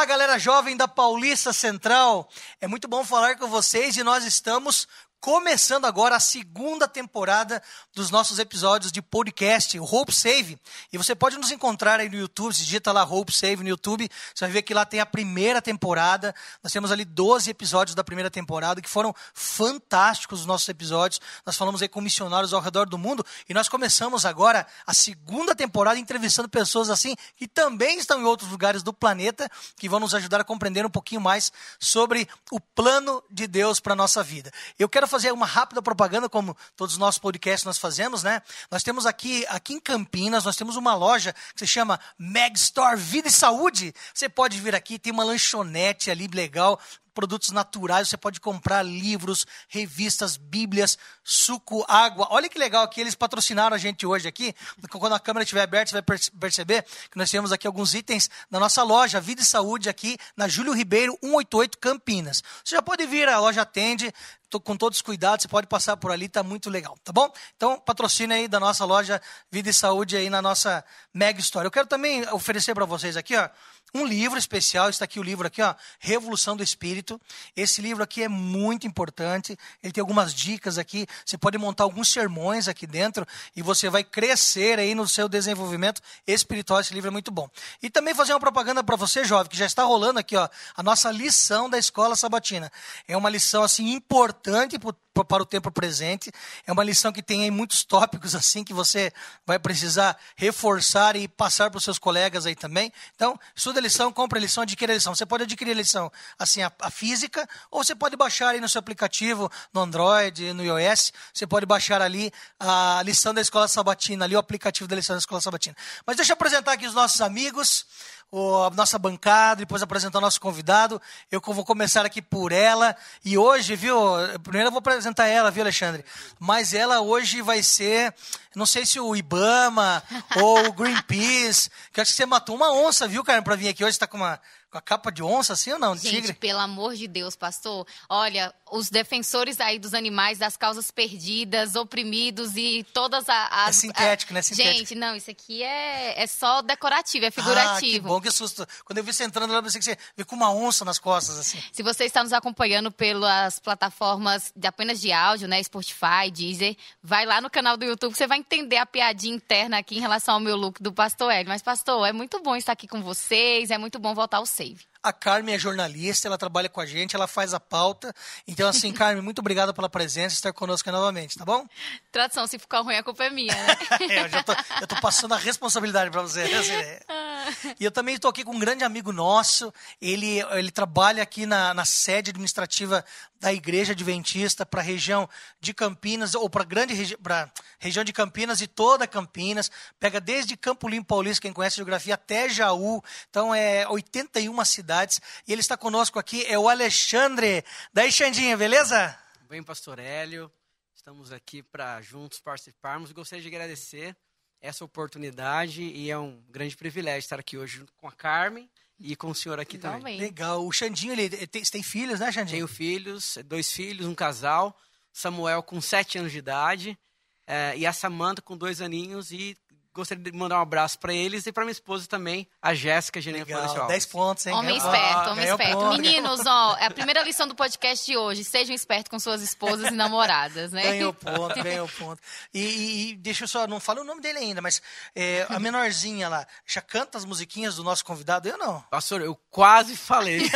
Olá, galera jovem da Paulista Central. É muito bom falar com vocês e nós estamos começando agora a segunda temporada dos nossos episódios de podcast, o Hope Save. E você pode nos encontrar aí no YouTube, se digita lá Hope Save no YouTube, você vai ver que lá tem a primeira temporada. Nós temos ali 12 episódios da primeira temporada que foram fantásticos os nossos episódios. Nós falamos aí com missionários ao redor do mundo e nós começamos agora a segunda temporada entrevistando pessoas assim que também estão em outros lugares do planeta, que vão nos ajudar a compreender um pouquinho mais sobre o plano de Deus para nossa vida. Eu quero fazer uma rápida propaganda, como todos os nossos podcasts nós fazemos, né? Nós temos aqui, aqui em Campinas, nós temos uma loja que se chama Meg Store Vida e Saúde. Você pode vir aqui, tem uma lanchonete ali legal, produtos naturais, você pode comprar livros, revistas, bíblias, suco, água. Olha que legal aqui, eles patrocinaram a gente hoje aqui. Quando a câmera estiver aberta, você vai perceber que nós temos aqui alguns itens da nossa loja Vida e Saúde aqui na Júlio Ribeiro 188 Campinas. Você já pode vir, a loja atende, com todos os cuidados, você pode passar por ali, tá muito legal, tá bom? Então, patrocina aí da nossa loja Vida e Saúde aí na nossa Mega História. Eu quero também oferecer para vocês aqui, ó, um livro especial, está aqui o livro aqui, ó, Revolução do Espírito. Esse livro aqui é muito importante, ele tem algumas dicas aqui, você pode montar alguns sermões aqui dentro e você vai crescer aí no seu desenvolvimento espiritual, esse livro é muito bom. E também fazer uma propaganda para você, jovem, que já está rolando aqui, ó, a nossa lição da Escola Sabatina. É uma lição, assim, importante para o tempo presente. É uma lição que tem aí muitos tópicos assim que você vai precisar reforçar e passar para os seus colegas aí também. Então, estuda a lição, compra a lição, adquire a lição. Você pode adquirir a lição assim a, a física ou você pode baixar aí no seu aplicativo no Android, no iOS. Você pode baixar ali a lição da Escola Sabatina, ali o aplicativo da lição da Escola Sabatina. Mas deixa eu apresentar aqui os nossos amigos a nossa bancada, depois apresentar o nosso convidado. Eu vou começar aqui por ela. E hoje, viu? Primeiro eu vou apresentar ela, viu, Alexandre? Mas ela hoje vai ser, não sei se o Ibama ou o Greenpeace, que acho que você matou uma onça, viu, cara, para vir aqui hoje. Você tá com uma com a capa de onça, assim ou não? De Gente, tigre? pelo amor de Deus, pastor. Olha, os defensores aí dos animais, das causas perdidas, oprimidos e todas as. É sintético, a, né? Sintético. Gente, não, isso aqui é, é só decorativo, é figurativo. Ah, que bom, que susto. Quando eu vi você entrando lá, eu pensei que você veio com uma onça nas costas, assim. Se você está nos acompanhando pelas plataformas de apenas de áudio, né? Spotify, Deezer, vai lá no canal do YouTube, você vai entender a piadinha interna aqui em relação ao meu look do pastor Hélio. Mas, pastor, é muito bom estar aqui com vocês, é muito bom voltar ao Save. A Carmen é jornalista, ela trabalha com a gente, ela faz a pauta. Então, assim, Carmen, muito obrigado pela presença e estar conosco novamente, tá bom? Tradução, se ficar ruim, a culpa é minha, né? é, eu já tô, eu tô passando a responsabilidade para você. Né? E eu também estou aqui com um grande amigo nosso. Ele, ele trabalha aqui na, na sede administrativa da Igreja Adventista para a região de Campinas, ou para a grande regi pra região de Campinas e toda Campinas. Pega desde Campo Limpo Paulista, quem conhece geografia, até Jaú. Então, é 81 cidades. E ele está conosco aqui, é o Alexandre. Daí, Xandinha, beleza? Bem, pastor Hélio. Estamos aqui para juntos participarmos. Gostaria de agradecer essa oportunidade e é um grande privilégio estar aqui hoje junto com a Carmen e com o senhor aqui Igualmente. também. Legal. O Xandinho, ele tem, tem filhos, né, Xandinho? Tenho filhos, dois filhos, um casal. Samuel com sete anos de idade é, e a Samanta com dois aninhos e gostaria de mandar um abraço para eles e para minha esposa também, a Jéssica Gerência Legal, 10 pontos, hein? Homem Ganhou- esperto, Ah, homem esperto. ponto. Meninos, ó, é a primeira lição do podcast de hoje. Sejam espertos com suas esposas e namoradas, né? Ganhou ponto, ganhou ponto. E, e- e deixa eu só, não falo o nome dele ainda, mas é, a menorzinha lá, já canta as musiquinhas do nosso convidado, eu não. Pastor, eu quase falei.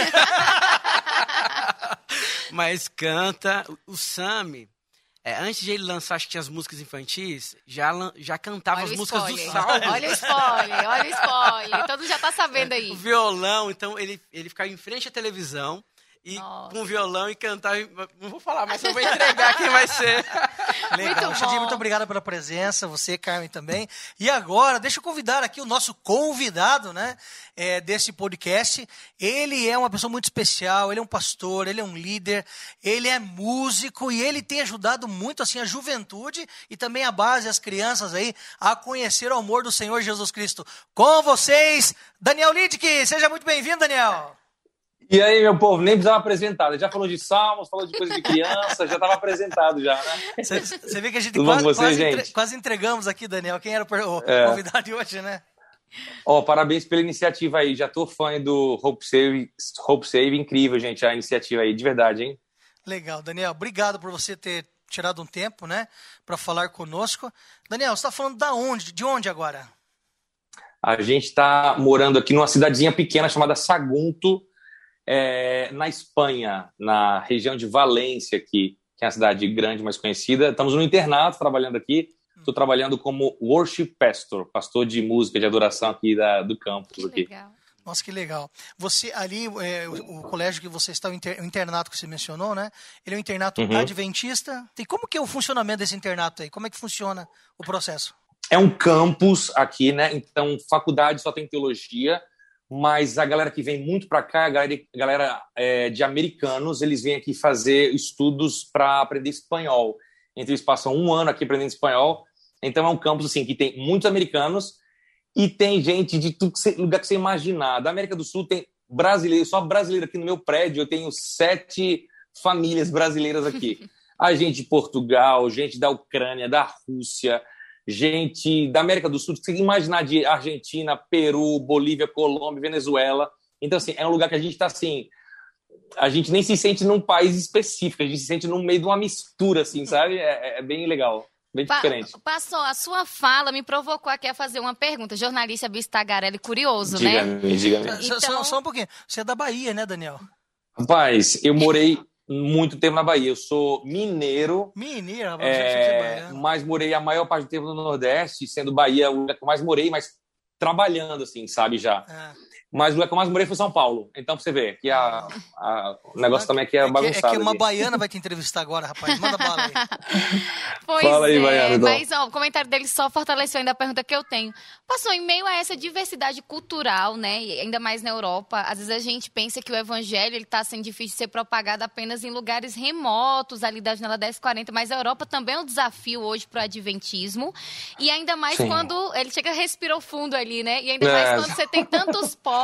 Mas canta. O- O Sami, é, antes de ele lançar, acho que tinha as músicas infantis, já, já cantava Olha as o músicas spoiler. do Salmo. Olha o spoiler, olha o spoiler. Todo mundo já tá sabendo O aí. violão, então ele, ele ficava em frente à televisão e Nossa. com o violão e cantava. Não vou falar, mas eu vou entregar quem vai ser. Legal. Muito bom. muito obrigado pela presença, você, Carmen, também. E agora, deixa eu convidar aqui o nosso convidado, né, é, desse podcast. Ele é uma pessoa muito especial, ele é um pastor, ele é um líder, ele é músico e ele tem ajudado muito, assim, a juventude e também a base, as crianças aí, a conhecer o amor do Senhor Jesus Cristo. Com vocês, Daniel Lidke. Seja muito bem-vindo, Daniel. E aí, meu povo, nem precisava apresentar. Já falou de salmos, falou de coisa de criança, já estava apresentado já, né? Você, você vê que a gente Tudo quase, com vocês, quase, entre- gente? quase entregamos aqui, Daniel, quem era o, o É. convidado de hoje, né? Ó, parabéns pela iniciativa aí. Já tô fã do Hope Save, Hope Save, incrível, gente, a iniciativa aí, de verdade, hein? Legal, Daniel. Obrigado por você ter tirado um tempo, né, para falar conosco. Daniel, você está falando da onde? De onde agora? A gente está morando aqui numa cidadezinha pequena chamada Sagunto, é, na Espanha, na região de Valência, aqui, que é uma cidade grande, mais conhecida. Estamos no internato trabalhando aqui. Estou trabalhando como worship pastor, pastor de música, de adoração aqui da, do campus. Que aqui. legal. Nossa, que legal. Você ali, é, o, o colégio que você está, o, inter, o internato que você mencionou, né? Ele é um internato Uhum. adventista. E como que é o funcionamento desse internato aí? Como é que funciona o processo? É um campus aqui, né? Então, faculdade só tem teologia, mas a galera que vem muito para cá, a galera, a galera é, de americanos, eles vêm aqui fazer estudos para aprender espanhol. Então, eles passam um ano aqui aprendendo espanhol. Então, é um campus assim que tem muitos americanos e tem gente de tudo que você, lugar que você imaginar. Da América do Sul tem brasileiro, só brasileiro aqui no meu prédio. Eu tenho sete famílias brasileiras aqui. A gente de Portugal, gente da Ucrânia, da Rússia, gente da América do Sul, que você imaginar de Argentina, Peru, Bolívia, Colômbia, Venezuela. Então, assim, é um lugar que a gente está assim. A gente nem se sente num país específico, a gente se sente no meio de uma mistura, assim, sabe? É, é bem legal, bem Pa- diferente. Pastor, a sua fala me provocou aqui a fazer uma pergunta. Jornalista Bis Tagarelli, curioso, né? Diga-me, diga-me. Só- Só, Então- só um pouquinho. Você é da Bahia, né, Daniel? Rapaz, eu morei muito tempo na Bahia. Eu sou mineiro, Mineiro, é é, mas morei a maior parte do tempo no Nordeste, sendo Bahia o que eu mais morei, mas trabalhando, assim, sabe, já. É. Mas o lugar que eu mais morei foi São Paulo. Então, pra você ver, que a, a- o negócio também aqui é É que, bagunçado. é que uma aqui. baiana vai te entrevistar agora, rapaz. Manda bala aí. Pois Fala aí, é, então. mas ó, o comentário dele só fortaleceu ainda a pergunta que eu tenho. Passou em meio a essa diversidade cultural, né, e ainda mais na Europa, às vezes a gente pensa que o evangelho ele está sendo difícil de ser propagado apenas em lugares remotos ali da janela 1040, mas a Europa também é um desafio hoje para o adventismo, e ainda mais Sim. quando ele chega respirou fundo ali, né? E ainda É. mais quando você tem tantos povos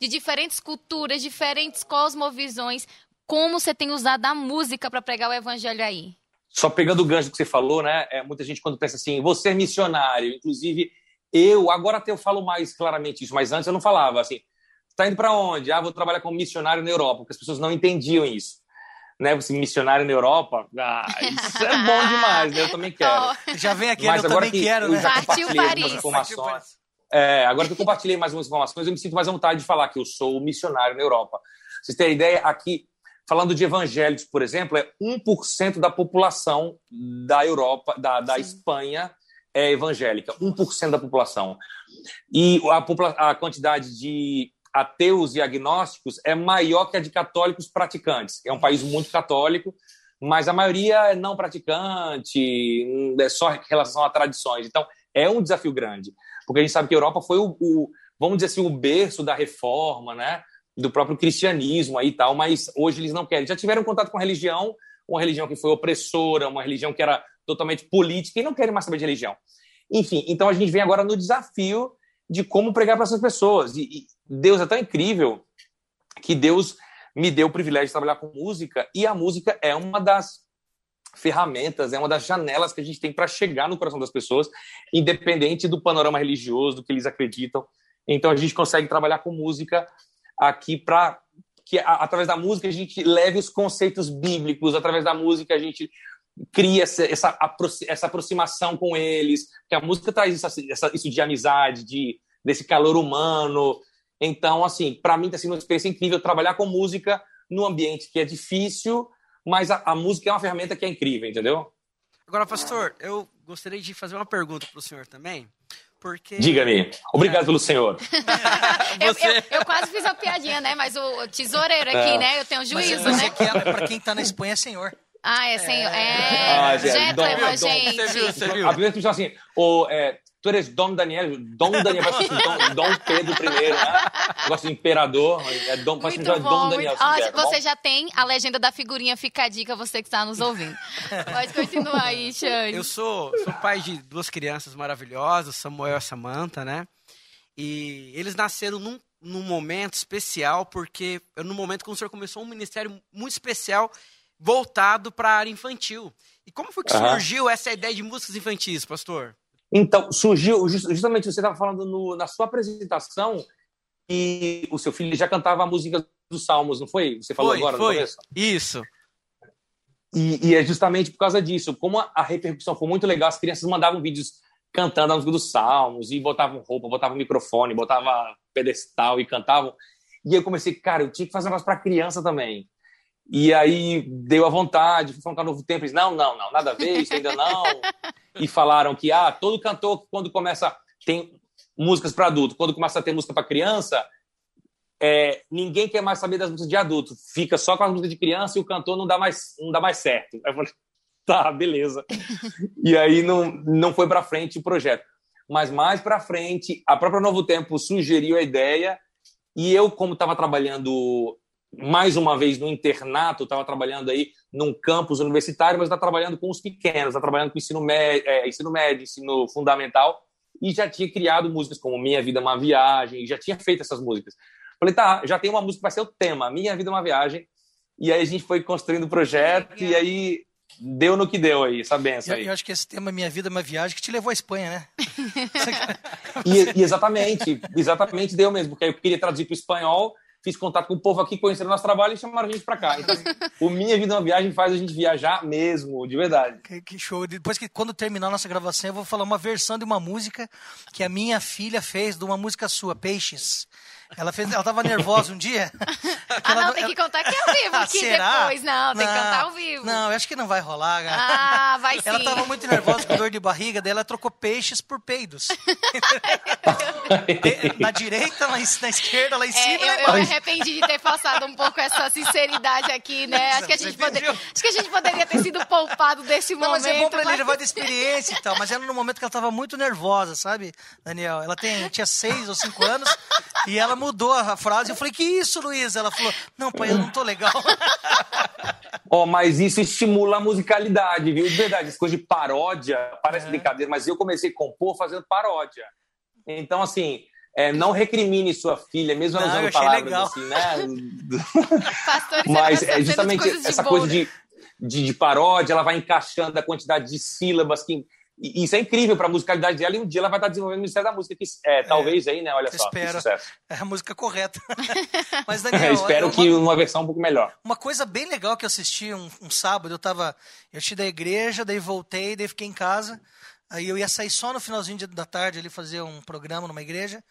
de diferentes culturas, diferentes cosmovisões, como você tem usado a música para pregar o evangelho aí? Só pegando o gancho que você falou, né? É, muita gente quando pensa assim, você é missionário. Inclusive, eu, agora até eu falo mais claramente isso, mas antes eu não falava assim. Tá indo para onde? Ah, vou trabalhar como missionário na Europa, porque as pessoas não entendiam isso. Né, você missionário na Europa, ah, isso é bom demais, né? Eu também quero. Já vem aqui, Mas eu agora também que quero, eu né? já Partiu Paris. algumas informações. É, agora que eu compartilhei mais umas informações, eu me sinto mais à vontade de falar que eu sou missionário na Europa. Vocês terem ideia, aqui, falando de evangélicos, por exemplo, é 1% da população da Europa, da, da Sim. Espanha, é evangélica. 1% da população. E a, a quantidade de ateus e agnósticos é maior que a de católicos praticantes. É um país muito católico, mas a maioria é não praticante, é só em relação a tradições. Então, é um desafio grande, porque a gente sabe que a Europa foi o, o vamos dizer assim, o berço da reforma, né? Do próprio cristianismo aí e tal, mas hoje eles não querem. Já tiveram contato com a religião, uma religião que foi opressora, uma religião que era totalmente política e não querem mais saber de religião. Enfim, então a gente vem agora no desafio de como pregar para essas pessoas. E, e Deus é tão incrível que Deus me deu o privilégio de trabalhar com música e a música é uma das ferramentas, é uma das janelas que a gente tem para chegar no coração das pessoas, independente do panorama religioso, do que eles acreditam. Então a gente consegue trabalhar com música aqui para que através da música a gente leve os conceitos bíblicos, através da música a gente cria essa, essa, essa aproximação com eles, que a música traz isso, assim, essa- isso de amizade, de desse calor humano. Então, assim, para mim está sendo uma experiência incrível trabalhar com música num ambiente que é difícil, mas a, a música é uma ferramenta que é incrível, entendeu? Agora, pastor, eu gostaria de fazer uma pergunta para o senhor também, porque... Diga-me. Obrigado pelo senhor. Eu, Você- eu- eu quase fiz uma piadinha, né? Mas o tesoureiro aqui, É. né? Eu tenho Mas juízo, mas né? é que é, para quem tá na Espanha é senhor. Ah, é senhor. Ah, É, gente, gentleman, gente. Você viu, você A viu? primeira pessoa assim, o, é, tu eres Dom Daniel, Dom Daniel, parece assim, Dom, Dom Pedro I, né? Negócio de imperador, é Dom, parece Muito que é bom. Dom muito... Daniel. se Ó, quiser, tá você bom? já tem a legenda da figurinha, fica a dica, você que está nos ouvindo. Pode continuar aí, Xande. Eu sou, sou pai de duas crianças maravilhosas, Samuel e Samantha, né? E eles nasceram num, num momento especial, porque no momento que o senhor começou um ministério muito especial voltado para a área infantil. E como foi que surgiu essa ideia de músicas infantis, pastor? Então, surgiu, justamente você estava falando no, na sua apresentação que o seu filho já cantava a música dos Salmos, não foi? Você falou foi, agora foi. no começo? Isso. E, e, é justamente por causa disso. Como a, a, repercussão foi muito legal, as crianças mandavam vídeos cantando a música dos Salmos e botavam roupa, botavam microfone, botavam pedestal e cantavam. E eu comecei, cara, eu tinha que fazer um negócio para criança também. E aí deu a vontade, falar um novo tempo, eles, não, não, não, nada a ver, isso ainda não. e falaram que, ah, todo cantor, quando começa, tem músicas para adulto, quando começa a ter música para criança, é, ninguém quer mais saber das músicas de adulto, fica só com as músicas de criança e o cantor não dá mais, não dá mais certo. Aí eu falei, tá, beleza. e aí não, não foi para frente o projeto. Mas mais para frente, a própria Novo Tempo sugeriu a ideia e eu, como estava trabalhando mais uma vez no internato, estava trabalhando aí num campus universitário, mas está trabalhando com os pequenos, está trabalhando com ensino médio, é, ensino médio, ensino fundamental, e já tinha criado músicas como Minha Vida é uma Viagem, já tinha feito essas músicas. Falei, tá, já tem uma música que vai ser o tema, Minha Vida é uma Viagem, e aí a gente foi construindo o projeto, e aí deu no que deu aí, essa benção aí. Eu, acho que esse tema Minha Vida é uma Viagem que te levou à Espanha, né? e, e exatamente, exatamente deu mesmo, porque aí eu queria traduzir para o espanhol, fiz contato com o povo aqui, conheceram nosso trabalho e chamaram a gente para cá. Então, o Minha Vida é uma Viagem faz a gente viajar mesmo, de verdade. Que, que, show. Depois que quando terminar a nossa gravação, eu vou falar uma versão de uma música que a minha filha fez, de uma música sua, Peixes. Ela fez, ela tava nervosa um dia. ah, não, tem que contar que é ao vivo aqui Será? depois. Não, tem não, que cantar ao vivo. Não, eu acho que não vai rolar. Cara. Ah, vai sim. Ela tava muito nervosa com dor de barriga, daí ela trocou peixes por peidos. na direita, na, na esquerda, lá em é, cima. É, eu, eu me arrependi de ter passado um pouco essa sinceridade aqui, né? Acho que, a gente poderia, acho que a gente poderia ter sido poupado desse não, momento. Mas é bom pra ele levar de experiência e tal. Mas era no momento que ela tava muito nervosa, sabe, Daniel? Ela tem, tinha seis ou cinco anos e ela mudou a frase. Eu falei, que isso, Luiz? Ela falou, não, pai, eu não tô legal. Ó, oh, mas isso estimula a musicalidade, viu? De verdade, essa coisa de paródia, parece é. brincadeira, mas eu comecei a compor fazendo paródia. Então, assim, é, não recrimine sua filha, mesmo ela usando palavras legal. assim, né? mas é justamente essa coisa de, de, de paródia, ela vai encaixando a quantidade de sílabas que e isso é incrível para a musicalidade dela e um dia ela vai estar desenvolvendo o Ministério da Música, que é, talvez é, aí, né? Olha só, espero. É a música correta. Mas, Daniel, espero uma, que uma versão um pouco melhor. Uma coisa bem legal que eu assisti um, um sábado, eu tava. Eu cheguei da igreja, daí voltei, daí fiquei em casa. Aí eu ia sair só no finalzinho da tarde ali fazer um programa numa igreja.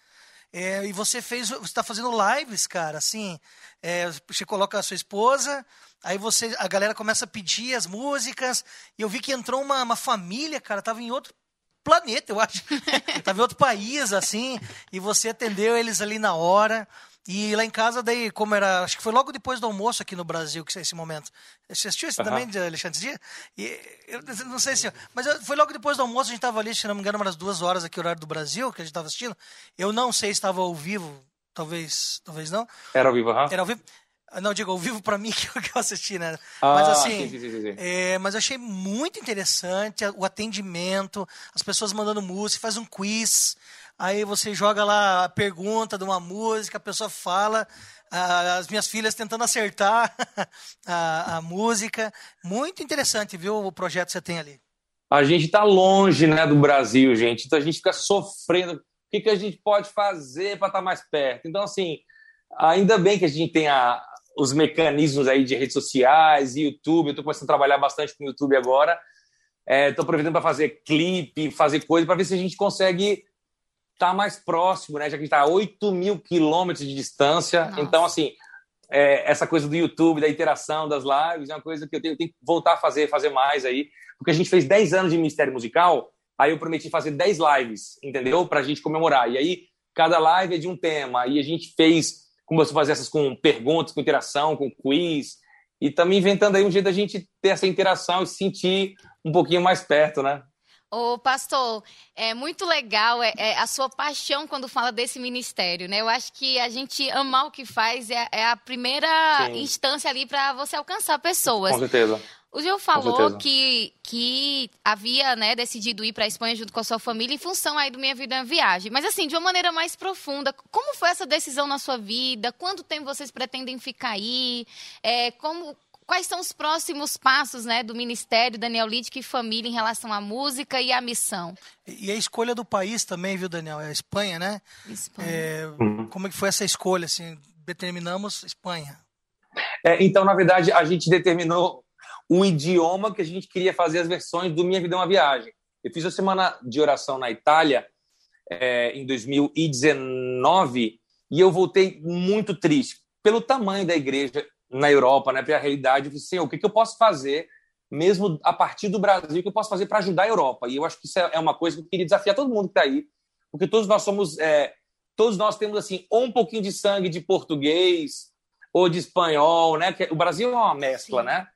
É, e você fez, você está fazendo lives, cara, assim, é, você coloca a sua esposa, aí você, a galera começa a pedir as músicas, e eu vi que entrou uma, uma família, cara, tava em outro planeta, eu acho, tava em outro país, assim, e você atendeu eles ali na hora, e lá em casa, daí, como era. Acho que foi logo depois do almoço aqui no Brasil, que esse momento. Você assistiu esse uhum. também, de Alexandre Dia? E, eu não sei se. Mas foi logo depois do almoço, a gente estava ali, se não me engano, umas duas horas aqui, horário do Brasil, que a gente estava assistindo. Eu não sei se estava ao vivo, talvez, talvez não. Era ao vivo, aham. Uhum. Era ao vivo. Ah, não, digo, ao vivo para mim que eu assisti, né? Ah, mas assim, sim, sim, sim, é, mas eu achei muito interessante o atendimento, as pessoas mandando música, faz um quiz. Aí você joga lá a pergunta de uma música, a pessoa fala, as minhas filhas tentando acertar a, a música. Muito interessante, viu, o projeto que você tem ali. A gente está longe né, do Brasil, gente. Então a gente fica sofrendo. O que, que a gente pode fazer para estar tá mais perto? Então, assim, ainda bem que a gente tem a, os mecanismos aí de redes sociais, YouTube. Eu estou começando a trabalhar bastante com o YouTube agora. Estou é, aproveitando para fazer clipe, fazer coisa, para ver se a gente consegue está mais próximo, né? Já que a gente está a 8 mil quilômetros de distância. Nossa. Então, assim, é, essa coisa do YouTube, da interação, das lives, é uma coisa que eu tenho, eu tenho, que voltar a fazer, fazer mais aí. Porque a gente fez 10 anos de Ministério Musical, aí eu prometi fazer 10 lives, entendeu? Para a gente comemorar. E aí, cada live é de um tema. E a gente fez, começou a fazer essas com perguntas, com interação, com quiz. E estamos inventando aí um jeito da gente ter essa interação e se sentir um pouquinho mais perto, né? Ô, pastor, é muito legal é, é, a sua paixão quando fala desse ministério, né? Eu acho que a gente amar o que faz é, é a primeira Sim. instância ali para você alcançar pessoas. Com certeza. O Gil falou que, que havia né, decidido ir para a Espanha junto com a sua família em função aí do Minha Vida em Viagem. Mas assim, de uma maneira mais profunda, como foi essa decisão na sua vida? Quanto tempo vocês pretendem ficar aí? É, como, Quais são os próximos passos né, do Ministério Daniel Lidic e Família em relação à música e à missão? E a escolha do país também, viu, Daniel? É a Espanha, né? Espanha. É, Uhum. como é que foi essa escolha? Assim, determinamos Espanha. É, então, na verdade, a gente determinou o idioma que a gente queria fazer as versões do Minha Vida é uma Viagem. Eu fiz a semana de oração na Itália é, em 2019 e eu voltei muito triste pelo tamanho da igreja na Europa, né, pela realidade. Eu Senhor, o que, que eu posso fazer, mesmo a partir do Brasil, o que eu posso fazer para ajudar a Europa? E eu acho que isso é uma coisa que eu queria desafiar todo mundo que está aí, porque todos nós somos, é, todos nós temos assim, ou um pouquinho de sangue de português ou de espanhol, né? O Brasil é uma mescla, Sim. né?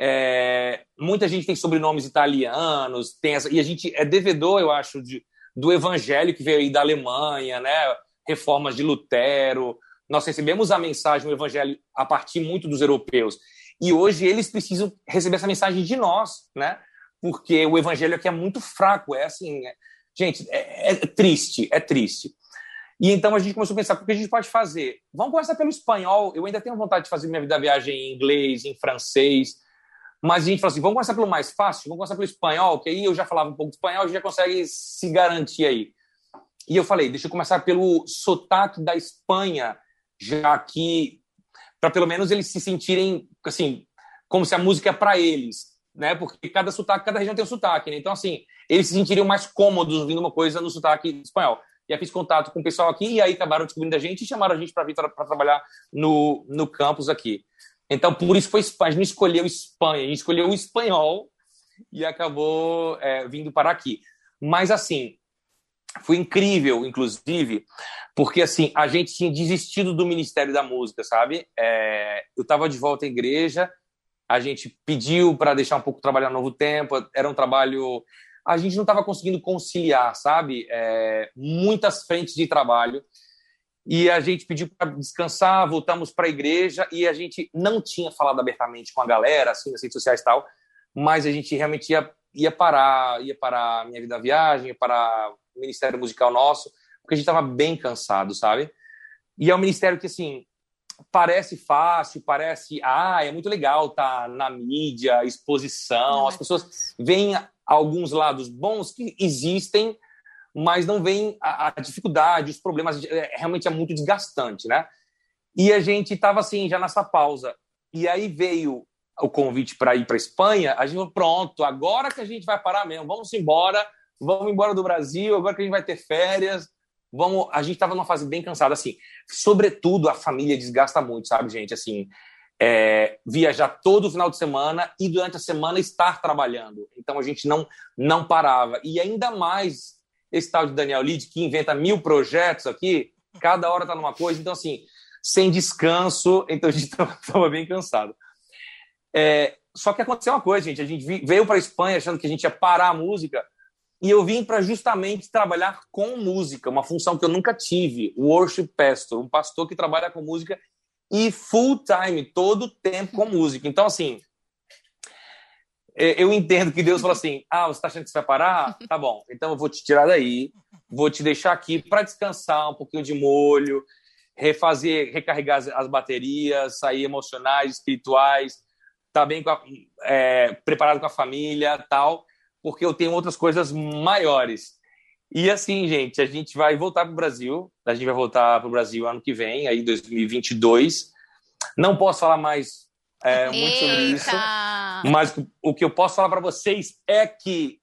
É, muita gente tem sobrenomes italianos, tem essa, e a gente é devedor, eu acho, de, do evangelho que veio aí da Alemanha, né? Reformas de Lutero. Nós recebemos a mensagem, o evangelho, a partir muito dos europeus. E hoje eles precisam receber essa mensagem de nós, né? Porque o evangelho aqui é muito fraco, é assim, é- gente, é, é triste, é triste. E então a gente começou a pensar, o que a gente pode fazer? Vamos começar pelo espanhol. Eu ainda tenho vontade de fazer minha vida viagem em inglês, em francês. Mas a gente falou assim, vamos começar pelo mais fácil, vamos começar pelo espanhol, que aí eu já falava um pouco de espanhol, a gente já consegue se garantir aí. E eu falei, deixa eu começar pelo sotaque da Espanha, já que para pelo menos eles se sentirem assim, como se a música é para eles, né? Porque cada sotaque, cada região tem um sotaque, né? Então assim, eles se sentiriam mais cômodos ouvindo uma coisa no sotaque espanhol. E aí fiz contato com o pessoal aqui e aí acabaram descobrindo a gente e chamaram a gente para vir para trabalhar no, no campus aqui. Então, por isso foi. A gente escolheu Espanha, a gente escolheu o espanhol e acabou é, vindo para aqui. Mas, assim, foi incrível, inclusive, porque, assim, a gente tinha desistido do Ministério da Música, sabe? É, eu estava de volta à igreja, a gente pediu para deixar um pouco trabalhar no novo tempo, era um trabalho... A gente não estava conseguindo conciliar, sabe? É, muitas frentes de trabalho e a gente pediu para descansar, voltamos para a igreja e a gente não tinha falado abertamente com a galera, assim, nas redes sociais e tal, mas a gente realmente ia, ia parar, ia parar Minha Vida Viagem, ia parar ministério musical nosso, porque a gente estava bem cansado, sabe? E é um ministério que, assim, parece fácil, parece, ah, é muito legal tá na mídia, exposição, Não as é pessoas veem alguns lados bons que existem, mas não vem a, a dificuldade, os problemas, é, realmente é muito desgastante, né? E a gente estava assim, já nessa pausa. E aí veio o convite para ir para Espanha, a gente falou, pronto, agora que a gente vai parar mesmo, vamos embora, vamos embora do Brasil, agora que a gente vai ter férias, vamos, a gente estava numa fase bem cansada, assim, sobretudo a família desgasta muito, sabe, gente, assim, é, viajar todo final de semana e durante a semana estar trabalhando, então a gente não, não parava, e ainda mais esse tal de Daniel Lid, que inventa mil projetos aqui, cada hora tá numa coisa, então assim, sem descanso, então a gente estava bem cansado. É, só que aconteceu uma coisa, gente. A gente veio para a Espanha achando que a gente ia parar a música e eu vim para justamente trabalhar com música, uma função que eu nunca tive, worship pastor, um pastor que trabalha com música e full time, todo o tempo com música. Então, assim, eu entendo que Deus falou assim: ah, você está achando que você vai parar? Tá bom, então eu vou te tirar daí, vou te deixar aqui para descansar um pouquinho de molho, refazer, recarregar as, as baterias, sair emocionais, espirituais, tá bem com a- é, preparado com a família, tal, porque eu tenho outras coisas maiores. E assim, gente, a gente vai voltar para o Brasil, a gente vai voltar para o Brasil ano que vem, aí 2022. Não posso falar mais é, muito sobre isso. Eita! Mas o que eu posso falar para vocês é que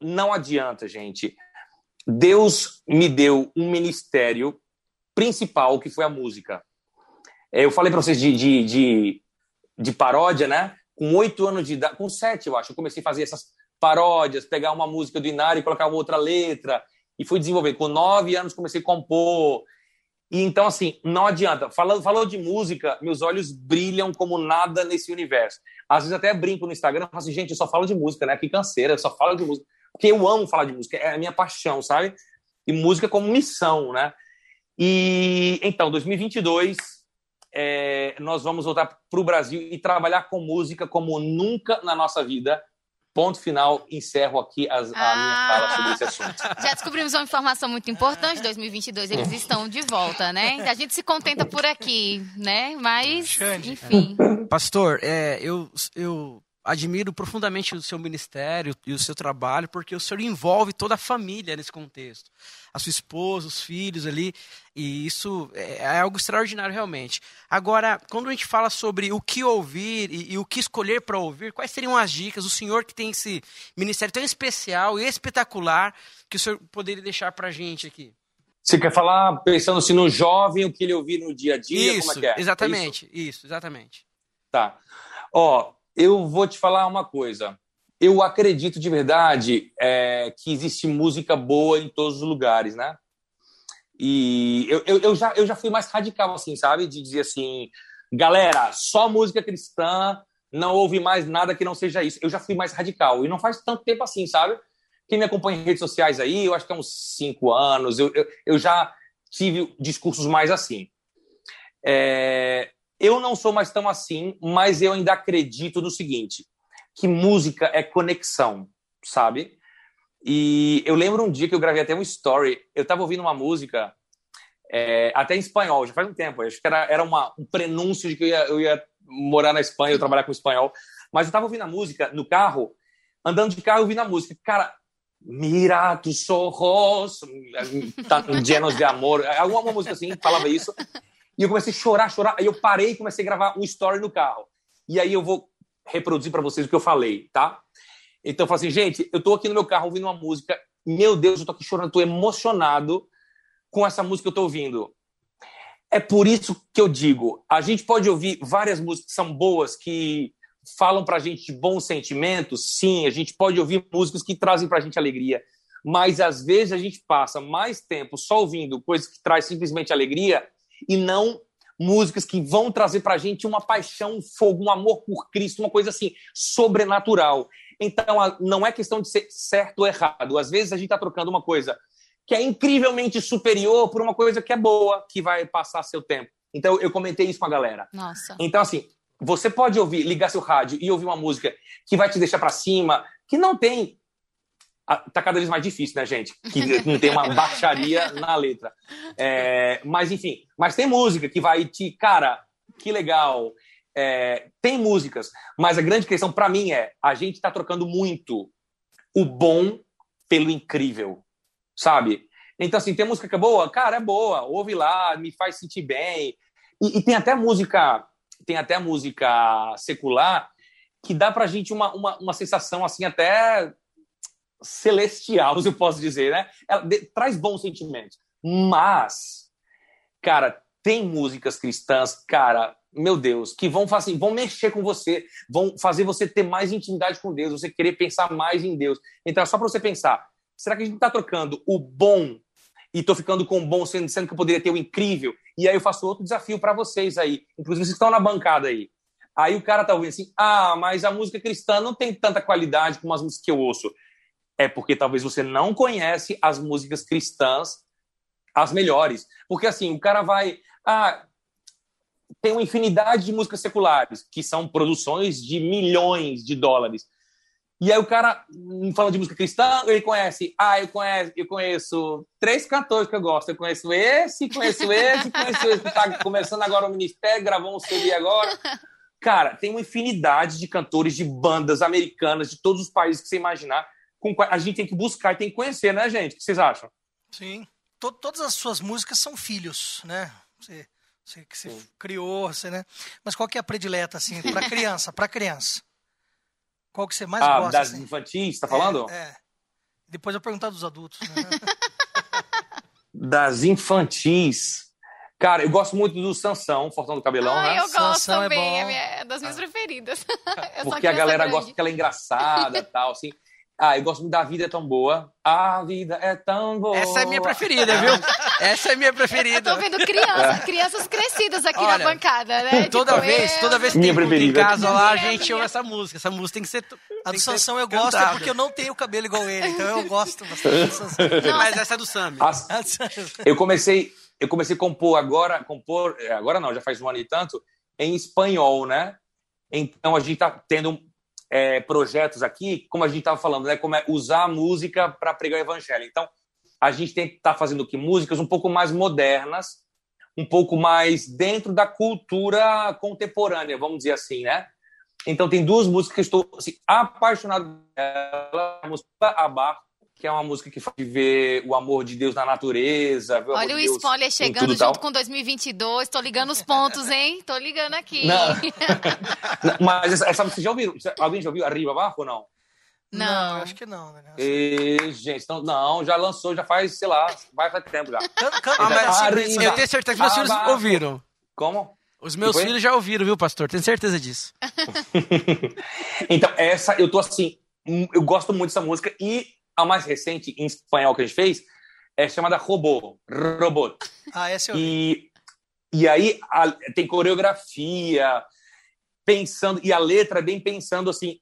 não adianta, gente. Deus me deu um ministério principal, que foi a música. É, Eu falei para vocês de, de, de, de paródia, né? Com oito anos de idade, com sete, eu acho, eu comecei a fazer essas paródias, pegar uma música do Inário e colocar outra letra, e fui desenvolver. Com nove anos comecei a compor. E então, assim, não adianta. Falando, falou de música, meus olhos brilham como nada nesse universo. Às vezes até brinco no Instagram, falo assim, gente, eu só falo de música, né? Que canseira, eu só falo de música. Porque eu amo falar de música, é a minha paixão, sabe? E música como missão, né? E então, 2022, é, nós vamos voltar para o Brasil e trabalhar com música como nunca na nossa vida. Ponto final, encerro aqui as, a Ah. minha fala sobre esse assunto. Já descobrimos uma informação muito importante. 2022 eles estão de volta, né? A gente se contenta por aqui, né? Mas, enfim. Pastor, é, eu, eu admiro profundamente o seu ministério e o seu trabalho, porque o senhor envolve toda a família nesse contexto. A sua esposa, os filhos ali, e isso é, é algo extraordinário realmente. Agora, quando a gente fala sobre o que ouvir e, e o que escolher para ouvir, quais seriam as dicas? O senhor que tem esse ministério tão especial e espetacular que o senhor poderia deixar para a gente aqui? Você quer falar pensando assim no jovem, o que ele ouvir no dia a dia? isso, como é que é? É exatamente, isso, exatamente. Tá. Ó, eu vou te falar uma coisa. Eu acredito de verdade é, que existe música boa em todos os lugares, né? E eu, eu, eu já, eu já fui mais radical, assim, sabe? De dizer assim, galera, só música cristã, não ouve mais nada que não seja isso. Eu já fui mais radical. E não faz tanto tempo assim, sabe? Quem me acompanha em redes sociais aí, eu acho que há uns cinco anos, eu, eu, eu já tive discursos mais assim. É, eu não sou mais tão assim, mas eu ainda acredito no seguinte: que música é conexão, sabe? E eu lembro um dia que eu gravei até um story. Eu estava ouvindo uma música, é, até em espanhol, já faz um tempo. Acho que era, era uma, um prenúncio de que eu ia, eu ia morar na Espanha, eu trabalhar com espanhol. Mas eu estava ouvindo a música no carro, andando de carro, ouvindo a música. Cara, mira tus ojos, tan llenos de amor. Alguma música assim falava isso. E eu comecei a chorar, chorar. Aí eu parei e comecei a gravar um story no carro. E aí eu vou reproduzir para vocês o que eu falei, tá? Então eu falei assim, gente, eu tô aqui no meu carro ouvindo uma música. Meu Deus, eu tô aqui chorando, tô emocionado com essa música que eu tô ouvindo. É por isso que eu digo, a gente pode ouvir várias músicas que são boas, que falam pra gente de bons sentimentos, sim, a gente pode ouvir músicas que trazem pra gente alegria, mas às vezes a gente passa mais tempo só ouvindo coisas que trazem simplesmente alegria e não músicas que vão trazer pra gente uma paixão, um fogo, um amor por Cristo, uma coisa assim, sobrenatural. Então, não é questão de ser certo ou errado. Às vezes a gente está trocando uma coisa que é incrivelmente superior por uma coisa que é boa, que vai passar seu tempo. Então, eu comentei isso com a galera. Nossa. Então, assim, você pode ouvir, ligar seu rádio e ouvir uma música que vai te deixar para cima, que não tem. Tá cada vez mais difícil, né, gente? Que não tem uma baixaria na letra. É, mas, enfim, mas tem música que vai te. Cara, que legal. É, tem músicas, mas a grande questão para mim é a gente está trocando muito o bom pelo incrível, sabe? Então, assim, tem música que é boa? Cara, é boa, ouve lá, me faz sentir bem. E, e tem até música, tem até música secular que dá pra gente uma, uma, uma sensação, assim, até celestial, se eu posso dizer, né? Ela de, traz bons sentimentos. Mas, cara, tem músicas cristãs, cara, meu Deus, que vão, assim, vão mexer com você, vão fazer você ter mais intimidade com Deus, você querer pensar mais em Deus. Então, é só para você pensar, será que a gente está trocando o bom e estou ficando com o bom, sendo, sendo que eu poderia ter o incrível? E aí eu faço outro desafio para vocês aí, inclusive vocês estão na bancada aí. Aí o cara tá ouvindo assim, ah, mas a música cristã não tem tanta qualidade como as músicas que eu ouço. É porque talvez você não conhece as músicas cristãs, as melhores. Porque assim, o cara vai, ah, tem uma infinidade de músicas seculares, que são produções de milhões de dólares. E aí o cara, falando de música cristã, ele conhece, ah, eu conheço, eu conheço três cantores que eu gosto. Eu conheço esse, conheço esse, conheço esse está começando agora o ministério, gravou um CD agora. Cara, tem uma infinidade de cantores de bandas americanas, de todos os países que você imaginar. Com a gente tem que buscar e tem que conhecer, né, gente? O que vocês acham? Sim. todas as suas músicas são filhos, né? Você, você que você criou, você, né? Mas qual que é a predileta, assim, para criança, para criança? Qual que você mais ah, gosta? das assim? infantis, tá falando? É, é. Depois eu perguntar dos adultos. Né? das infantis. Cara, eu gosto muito do Sansão, Fortão do Cabelão, ah, né? eu gosto Sansão é também, é, bom. minha- é das minhas preferidas. Eu sou Porque a galera grande. gosta que ela é engraçada e tal, assim. Ah, eu gosto muito da Vida é Tão Boa. A vida é tão boa. Essa é minha preferida, viu? Essa é minha Eu preferida. tô vendo crianças, crianças crescidas aqui Olha, na bancada, né? Toda Tipo, vez, eu- toda vez que Minha tem em casa lá, a gente ouve essa música. Essa música tem que ser. A do Sansão eu gosto é cantada. porque eu não tenho cabelo igual ele, então eu gosto bastante do Sansão. Mas essa é do Sammy. As- eu comecei, eu comecei a compor agora, compor, é, agora não, já faz um ano e tanto, em espanhol, né? Então a gente tá tendo é, projetos aqui, como a gente estava falando, né? Como é usar a música para pregar o evangelho. Então, a gente tem que estar tá fazendo aqui músicas um pouco mais modernas, um pouco mais dentro da cultura contemporânea, vamos dizer assim, né? Então, tem duas músicas que eu estou assim, apaixonado pela música Abar, que é uma música que faz ver o amor de Deus na natureza. Olha o de spoiler chegando junto tal. com 2022. Tô ligando os pontos, hein? Tô ligando aqui. Não. Mas essa, essa você já ouviu? Alguém já ouviu Arriba Abaixo ou não? Não. não, acho que não. Né? E, gente, então, não, já lançou, já faz, sei lá, vai faz tempo já. Canta, canta, ah, mas, eu tenho certeza que meus filhos ouviram. Como? Os meus filhos já ouviram, viu, pastor? Tenho certeza disso. então, essa, eu tô assim, eu gosto muito dessa música e a mais recente, em espanhol, que a gente fez, é chamada Robô. Robot. Ah, essa eu e, e aí a, tem coreografia, pensando, e a letra é bem pensando assim,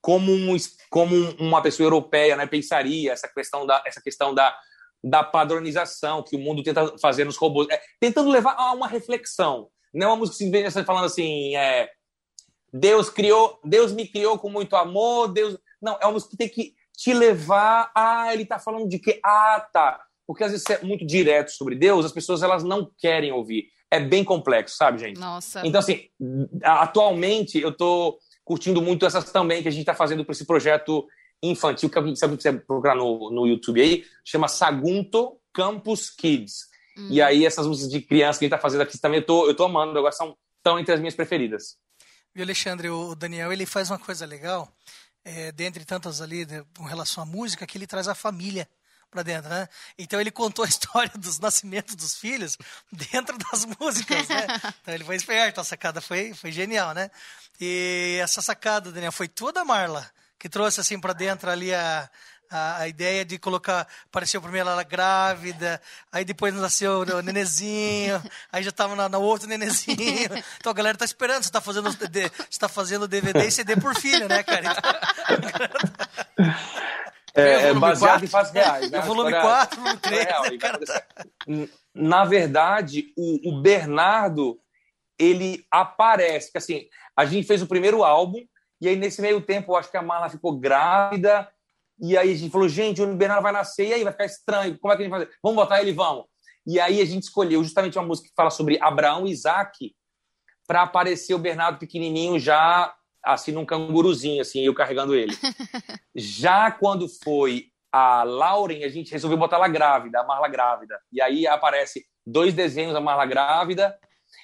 como, um, como uma pessoa europeia né, pensaria essa questão da, essa questão da, da padronização que o mundo tenta fazer nos robôs, é, tentando levar a uma reflexão. Não é uma música simplesmente falando assim, é, Deus criou, Deus me criou com muito amor, Deus. Não, é uma música que tem que te levar. Ah, ele está falando de que? Ah, tá. Porque às vezes é muito direto sobre Deus, as pessoas elas não querem ouvir. É bem complexo, sabe, gente? Nossa. Então, assim, atualmente eu tô curtindo muito essas também que a gente está fazendo para esse projeto infantil, que se você procurar no, no YouTube aí, chama Sagunto Campus Kids. Hum. E aí essas músicas de criança que a gente está fazendo aqui também, eu tô, eu tô amando, agora são estão entre as minhas preferidas. E Alexandre, o Daniel, ele faz uma coisa legal, é, dentre tantas ali, né, com relação à música, que ele traz a família para dentro, né? Então ele contou a história dos nascimentos dos filhos dentro das músicas, né? Então ele foi esperto, a sacada foi, foi genial, né? E essa sacada, Daniel, foi toda a Marla que trouxe assim para dentro ali a, a, a, ideia de colocar. Apareceu primeiro ela grávida, aí depois nasceu o nenezinho, aí já estava na, na outro nenezinho. Então a galera tá esperando, você está fazendo, você tá fazendo DVD e CD por filho, né, cara? Então, é, é baseado em fatos reais. Né? O volume 4, volume 3. Né, Na verdade, o, o, Bernardo, ele aparece. Porque, assim, a gente fez o primeiro álbum, e aí nesse meio tempo, eu acho que a Marla ficou grávida, e aí a gente falou, gente, o Bernardo vai nascer, e aí vai ficar estranho, como é que a gente vai fazer? Vamos botar ele, vamos. E aí a gente escolheu justamente uma música que fala sobre Abraão e Isaac, para aparecer o Bernardo pequenininho já assim num canguruzinho, assim, eu carregando ele. Já quando foi a Lauren, a gente resolveu botar ela grávida, a Marla grávida. E aí aparece dois desenhos da Marla grávida.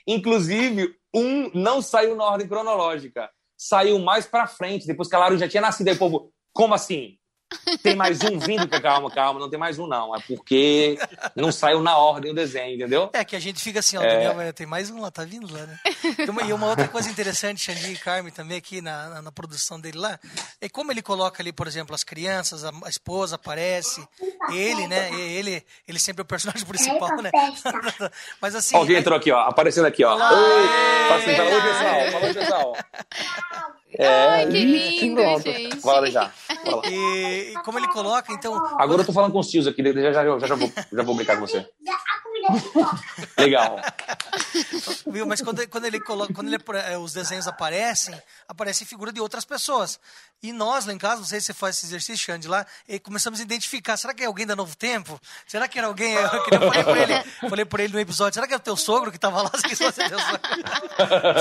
Inclusive, um não saiu na ordem cronológica. Saiu mais pra frente, depois que a Lauren já tinha nascido. Aí o povo, como assim? Tem mais um vindo? Calma, calma, não tem mais um, não. É porque não saiu na ordem o desenho, entendeu? É que a gente fica assim, ó, é... Daniel, tem mais um lá, tá vindo lá, né? E uma outra coisa interessante, Xandi e Carmen também aqui na, na, na, produção dele lá, é como ele coloca ali, por exemplo, as crianças, a, a esposa aparece, ele, né? Ele, ele sempre é o personagem principal, né? Mas assim. Alguém é... entrou aqui, ó, aparecendo aqui, ó. Olá, Oi! Oi, pessoal, falou, pessoal. É, Ai, que lindo, gente. Bora já. E, e, como ele coloca, então. Agora eu tô falando com os tios aqui, já, já, já, já, vou, já vou brincar com você. Legal. Viu? Mas quando, quando ele coloca, quando ele, é, os desenhos aparecem, aparece figura de outras pessoas. E nós lá em casa, não sei se você faz esse exercício, Xande, lá, e começamos a identificar, será que é alguém da Novo Tempo? Será que era alguém, eu, falei para ele, falei pra ele no episódio, será que é o teu sogro que estava lá? Não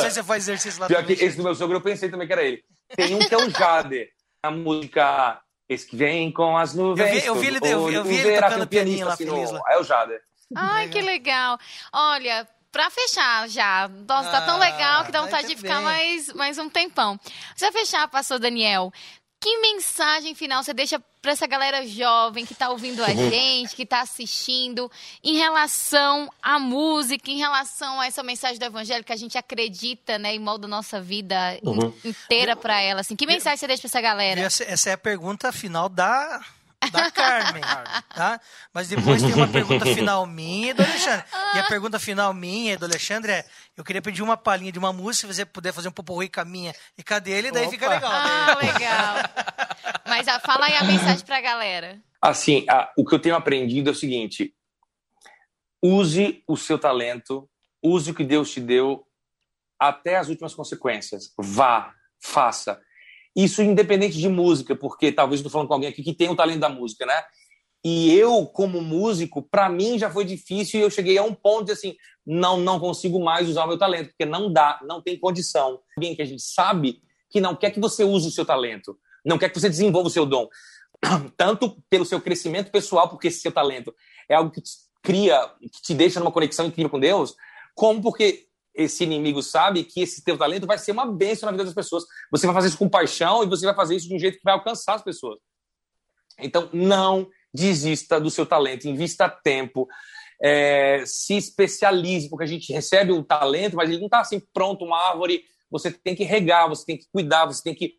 sei se você faz exercício lá Pior também, que esse do meu sogro, eu pensei também que era ele. Tem um que é o Jader, a música Esse que vem com as nuvens. Eu vi, eu vi ele, eu vi, eu vi ele tocando pianinho lá, assim, feliz lá. É o Jader. Ai, que legal. Olha, pra fechar já. Nossa, tá tão ah, legal que dá vontade de ficar mais, mais um tempão. Pra fechar, pastor Daniel, que mensagem final você deixa para essa galera jovem que está ouvindo a gente, que está assistindo, em relação à música, em relação a essa mensagem do evangelho que a gente acredita, né, e molda a nossa vida uhum. inteira para ela, assim. Que mensagem você deixa para essa galera? Essa, essa, é a pergunta final da da Carmen, tá? Mas depois tem uma pergunta final minha e do Alexandre. E a pergunta final minha e do Alexandre é: eu queria pedir uma palhinha de uma música, se você puder fazer um poporri com a minha e com a dele, daí Opa. fica legal. Né? Ah, legal. Mas a, fala aí a mensagem pra galera. Assim, a, o que eu tenho aprendido é o seguinte: use o seu talento, use o que Deus te deu até as últimas consequências. Vá, faça. Isso independente de música, porque talvez estou falando com alguém aqui que tem o talento da música, né? E eu, como músico, para mim já foi difícil e eu cheguei a um ponto de assim, não, não consigo mais usar o meu talento, porque não dá, não tem condição. Alguém que a gente sabe que não quer que você use o seu talento, não quer que você desenvolva o seu dom, tanto pelo seu crescimento pessoal, porque esse seu talento é algo que te cria, que te deixa numa conexão incrível com Deus, como porque esse inimigo sabe que esse teu talento vai ser uma bênção na vida das pessoas. Você vai fazer isso com paixão e você vai fazer isso de um jeito que vai alcançar as pessoas. Então, não desista do seu talento, invista tempo, é, se especialize, porque a gente recebe um talento, mas ele não está assim pronto, uma árvore. Você tem que regar, você tem que cuidar, você tem que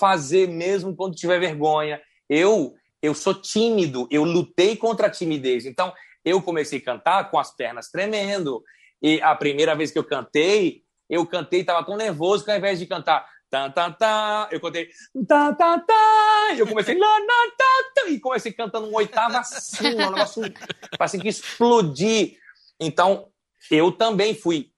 fazer mesmo quando tiver vergonha. Eu, eu sou tímido, eu lutei contra a timidez. Então, eu comecei a cantar com as pernas tremendo. E a primeira vez que eu cantei, eu cantei, estava tão nervoso que ao invés de cantar Tá, tá, tá. Eu contei. Tá, tá, tá. Eu comecei. Lá, tá, e comecei cantando um oitava assim, um negócio assim que explodir. Então, eu também fui.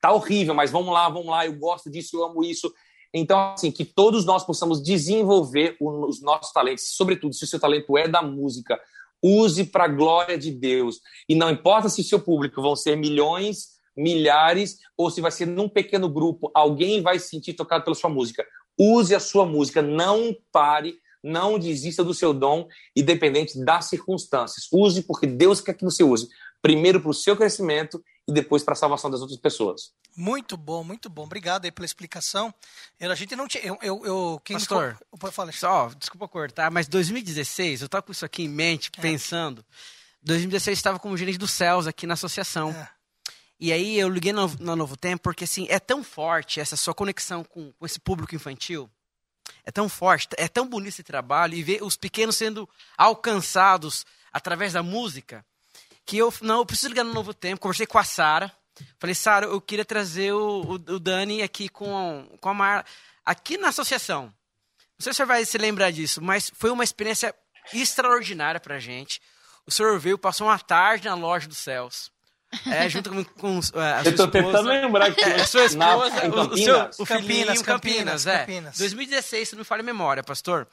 Tá horrível, mas vamos lá, vamos lá. Eu gosto disso, eu amo isso. Então, assim, que todos nós possamos desenvolver os nossos talentos, sobretudo se o seu talento é da música, use para a glória de Deus. E não importa se seu público vão ser milhões milhares, ou se vai ser num pequeno grupo, alguém vai se sentir tocado pela sua música. Use a sua música, não pare, não desista do seu dom, independente das circunstâncias. Use porque Deus quer que você use. Primeiro para o seu crescimento e depois para a salvação das outras pessoas. Muito bom, muito bom. Obrigado aí pela explicação. Eu, a gente não tinha. Eu, eu, eu quem Pastor, me... fala, só, desculpa cortar, mas 2016, eu estava com isso aqui em mente, é. pensando. 2016 estava como gerente dos céus aqui na associação. É. E aí eu liguei no, no Novo Tempo porque assim, é tão forte essa sua conexão com, com esse público infantil. É tão forte, é tão bonito esse trabalho e ver os pequenos sendo alcançados através da música, que eu não, eu preciso ligar no Novo Tempo. Conversei com a Sara, falei, Sara, eu queria trazer o, o, o, Dani aqui com, com a Mar, aqui na associação. Não sei se você vai se lembrar disso, mas foi uma experiência extraordinária pra gente. O senhor veio, passou uma tarde na loja dos céus. É, junto com, com uh, a Eu tô tentando lembrar que é, a sua esposa, na, o, o, seu, o Campinas, Campinas, Campinas, é. Campinas. 2016, se não me falha a memória, pastor.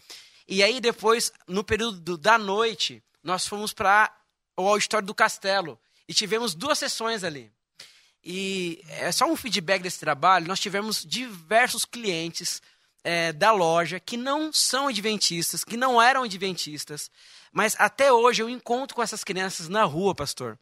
E aí depois, no período da noite, nós fomos para o auditório do Castelo e tivemos duas sessões ali. E é só um feedback desse trabalho, nós tivemos diversos clientes é, da loja que não são adventistas, que não eram adventistas, mas até hoje eu encontro com essas crianças na rua, pastor.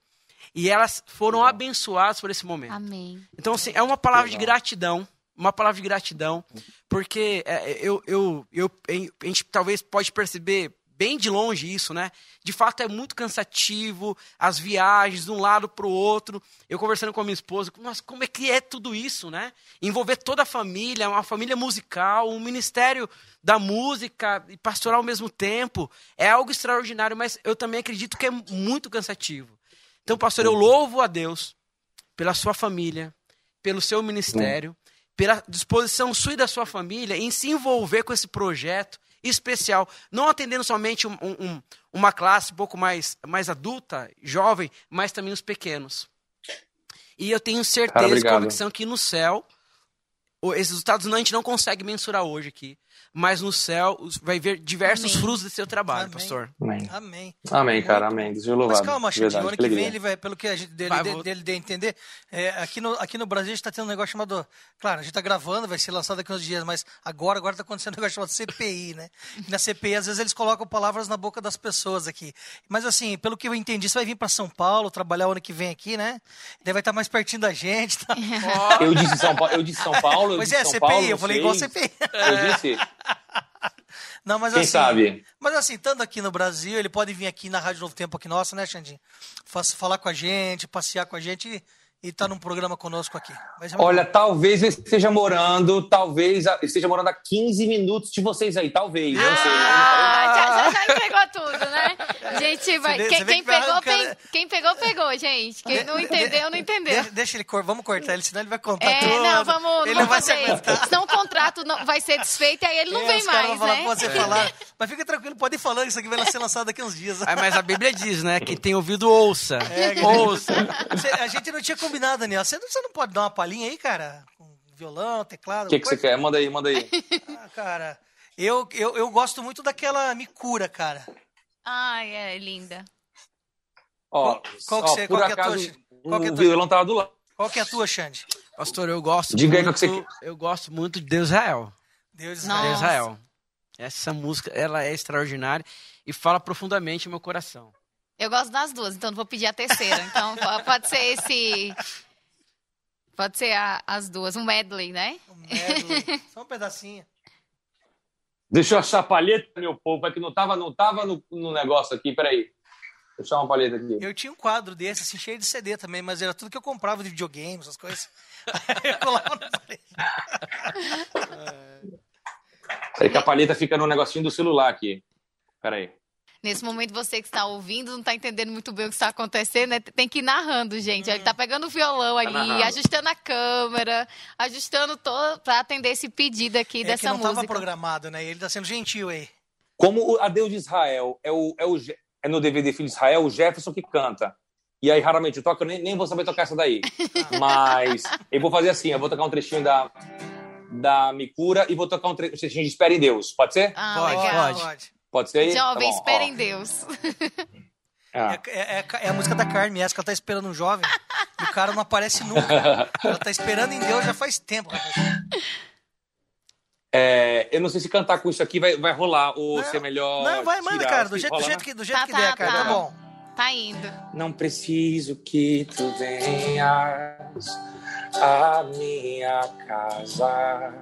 E elas foram Legal. abençoadas por esse momento. Amém. Então, assim, é uma palavra Legal. de gratidão. Uma palavra de gratidão. Porque é, eu, eu, eu, a gente talvez pode perceber bem de longe isso, né? De fato é muito cansativo, as viagens de um lado para o outro. Eu conversando com a minha esposa, nossa, como é que é tudo isso, né? Envolver toda a família, uma família musical, um ministério da música e pastoral ao mesmo tempo, é algo extraordinário, mas eu também acredito que é muito cansativo. Então, pastor, eu louvo a Deus pela sua família, pelo seu ministério, pela disposição sua e da sua família em se envolver com esse projeto especial, não atendendo somente um, um, uma classe um pouco mais, mais adulta, jovem, mas também os pequenos. E eu tenho certeza e convicção que no céu, esses resultados não, a gente não consegue mensurar hoje aqui, mas no céu vai ver diversos amém. frutos do seu trabalho, amém. pastor. Amém. Amém. Amém, cara, amém. Deus louvado. Mas calma, Xandinho, o ano que vem ele vai, pelo que a gente dele, vai, dele, dele, dele entender, é, aqui, no, aqui no Brasil a gente está tendo um negócio chamado, claro, a gente está gravando, vai ser lançado daqui uns dias, mas agora agora está acontecendo um negócio chamado CPI, né? E na CPI às vezes eles colocam palavras na boca das pessoas aqui. Mas assim, pelo que eu entendi, você vai vir para São Paulo trabalhar o ano que vem aqui, né? Daí vai estar tá mais pertinho da gente. Tá? eu disse São Paulo, eu disse São Paulo. Pois é, São CPI, Paulo, eu falei igual CPI. Eu disse. Não, mas Quem assim, sabe? Mas assim, estando aqui no Brasil, ele pode vir aqui na Rádio Novo Tempo aqui nossa, né, Xandinho? Falar com a gente, passear com a gente e tá num programa conosco aqui. É Olha, talvez eu esteja morando, talvez esteja morando a 15 minutos de vocês aí, talvez. Ah, sei, já, já, já entregou tudo, né? Gente, vai, quem, quem pegou, cara... quem pegou, pegou, gente. Quem não entendeu, não entendeu. Deixa, deixa ele, vamos cortar ele, senão ele vai contar é, tudo. Não, vamos, ele não, não vai se aguentar. Senão o contrato não, vai ser desfeito e aí ele não é, vem mais, falar, né? Você é. falar, mas fica tranquilo, pode ir falando, isso aqui vai ser lançado daqui uns dias. É, mas a Bíblia diz, né, que tem ouvido, ouça. É, ouça. A gente não tinha combinado, Daniel. Você, você não pode dar uma palhinha aí, cara? violão, teclado. O que, que você quer? Manda aí, manda aí. Ah, cara, eu, eu, eu gosto muito daquela Mikura, cara. Ai, é linda. Ó, Qual- qual que ó, você- por qual que é a tua, acaso? Qual que é a o tua, violão tava do lado. Qual que é a tua, Xande? Pastor, eu gosto Diga aí muito, o que você eu gosto muito de Deus Israel. Deus Não. De Israel. Israel. Essa música, ela é extraordinária e fala profundamente no meu coração. Eu gosto das duas, então não vou pedir a terceira. Então po- pode ser esse. Pode ser a- as duas, um medley, né? Um medley. Só um pedacinho. Deixa eu achar a palheta, meu povo, é que não tava, não tava no, no negócio aqui, peraí. Deixa eu achar uma palheta aqui. Eu tinha um quadro desse, assim, cheio de CD também, mas era tudo que eu comprava de videogame, essas coisas. Aí eu colava na parede. Peraí que a palheta fica no negocinho do celular aqui. Peraí. Nesse momento, você que está ouvindo, não está entendendo muito bem o que está acontecendo, né? Tem que ir narrando, gente. Ele tá pegando o violão ali, narrando. ajustando a câmera, ajustando todo para atender esse pedido aqui É que dessa não tava música. programado, né? E ele tá sendo gentil aí. Como o- a Deus de Israel é, o, é, o, é no DVD Filho de Israel, o Jefferson que canta. E aí, raramente eu toco, eu nem, nem vou saber tocar essa daí. Mas eu vou fazer assim: eu vou tocar um trechinho da, da Mikura e vou tocar um tre- trechinho de Espera em Deus. Pode ser? Ah, Pode, legal. pode. Pode ser aí? Jovem, Tá espera em Deus. Ah. É, é- é- é a música da Carmen, essa que ela tá esperando um jovem. E o cara não aparece nunca. Ela tá esperando em Deus já faz tempo. É, eu não sei se cantar com isso aqui vai, vai rolar ou Não, se é melhor. Não, vai, manda, cara. Do jeito, do jeito né? que, do jeito Tá, que tá, der, cara. Tá tá. bom. Tá indo. Não preciso que tu venhas à minha casa.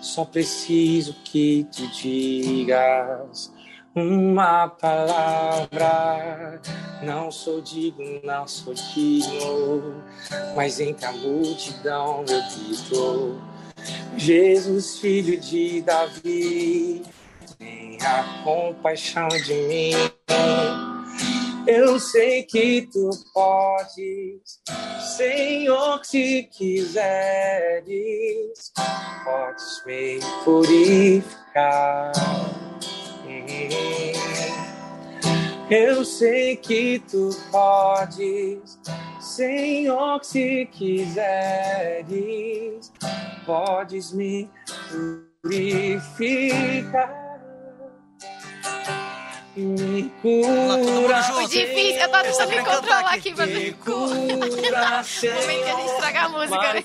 Só preciso que tu digas uma palavra. Não sou digno, não sou digno, mas entre a multidão eu grito. Jesus, filho de Davi, tenha compaixão de mim. Eu sei que tu podes, Senhor, se quiseres, podes me purificar. Eu sei que tu podes, Senhor, se quiseres, podes me purificar. Me cura. Foi difícil, eu tô tentando me cantar controlar aqui. pra Me cura, Momento que a gente estraga a música, né?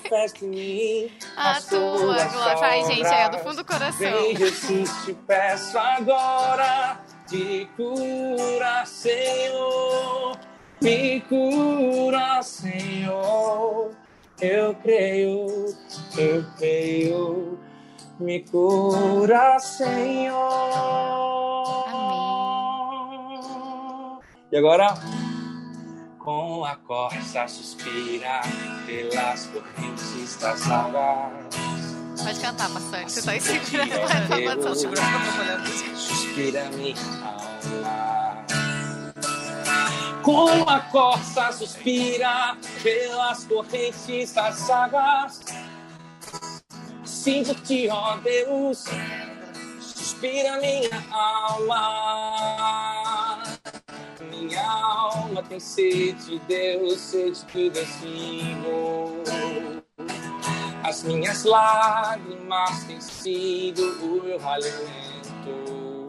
A tua glória. Vai, gente, ó, do fundo do coração. Vem, Jesus, te peço agora, te cura, Senhor. Me cura, Senhor. Eu creio, eu creio. Me cura, Senhor. E agora, com a corça suspira pelas correntes das águas. Pode cantar, pastor. Você tá aí segurando. Segura pra atrapalhar a música. Suspira minha alma. Com a corça suspira pelas correntes das águas. Sinto-te, ó Deus, suspira minha alma. Minha alma tem sede, Deus, sede que descigo. As minhas lágrimas têm sido o meu alimento.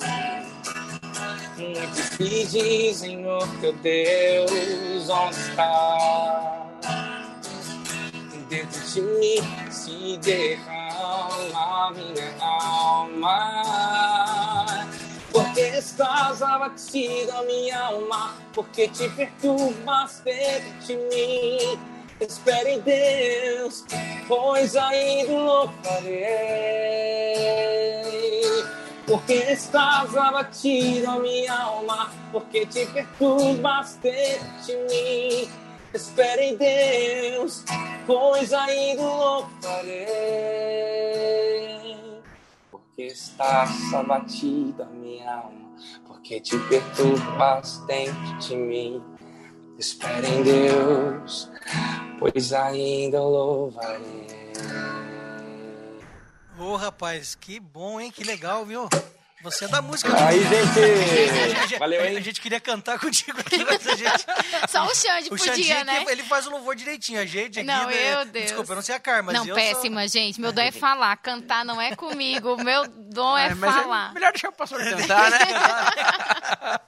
Muitos me dizem, oh teu Deus, onde está? Dentro de mim se derrama minha alma. Estás abatida, minha alma, porque te perturbas dentro de mim. Espere em Deus, pois ainda louvarei. Porque estás abatida, minha alma, porque te perturbas dentro de mim. Espere em Deus, pois ainda louvarei. Porque estás abatida, minha alma, porque te perturbas dentro de mim. Espere em Deus, pois ainda o louvarei. Ô, rapaz, que bom, hein? Que legal, viu? Você é da música. Aí, A gente. gente- Valeu, A hein? gente queria cantar contigo aqui, mas a gente. Só o Xande O podia, Xandinho né? aqui, ele faz o louvor direitinho. A gente aqui. Não, né? meu Deus. Desculpa, eu não sei a Carmen, mas não, eu péssima, gente. Meu dom é falar. Cantar não é comigo. Meu dom é, É, mas falar. é melhor deixar o pastor cantar, né? Sou...